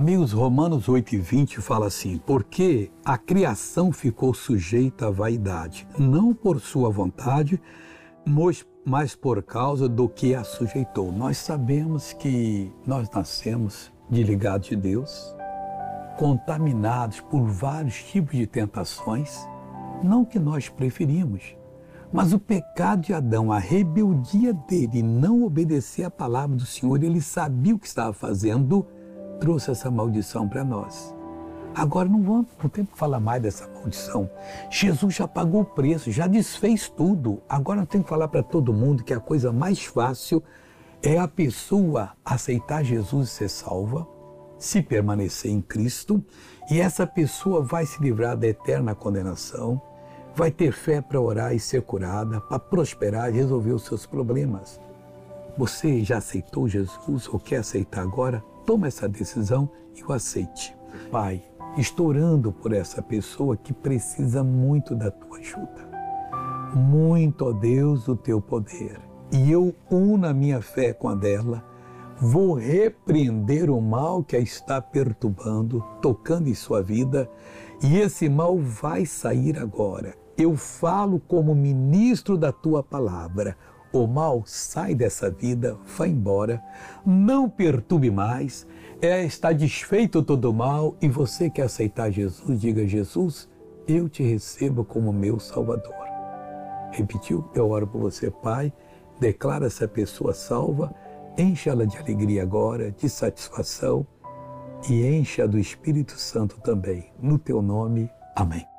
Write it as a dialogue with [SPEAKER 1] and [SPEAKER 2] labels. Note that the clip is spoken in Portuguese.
[SPEAKER 1] Amigos, Romanos 8 e 20 fala assim: Porque a criação ficou sujeita à vaidade, não por sua vontade, mas por causa do que a sujeitou. Nós sabemos que nós nascemos desligados de Deus, contaminados por vários tipos de tentações, não que nós preferimos, mas o pecado de Adão, a rebeldia dele, não obedecer à palavra do Senhor, ele sabia o que estava fazendo trouxe essa maldição para nós. Agora não vamos, não tem que falar mais dessa maldição. Jesus já pagou o preço, já desfez tudo. Agora tem que falar para todo mundo que a coisa mais fácil é a pessoa aceitar Jesus e ser salva, se permanecer em Cristo, e essa pessoa vai se livrar da eterna condenação, vai ter fé para orar e ser curada, para prosperar e resolver os seus problemas. Você já aceitou Jesus ou quer aceitar agora? Toma essa decisão e o aceite. Pai, estou orando por essa pessoa que precisa muito da tua ajuda. Muito, ó Deus, o teu poder. E eu uno a minha fé com a dela. Vou repreender o mal que a está perturbando, tocando em sua vida, e esse mal vai sair agora. Eu falo como ministro da tua palavra o mal sai dessa vida, vai embora, não perturbe mais, é, está desfeito todo o mal e você quer aceitar Jesus, diga Jesus, eu te recebo como meu Salvador. Repetiu? Eu oro por você, Pai, declara essa pessoa salva, enche-la de alegria agora, de satisfação e encha do Espírito Santo também. No teu nome, amém.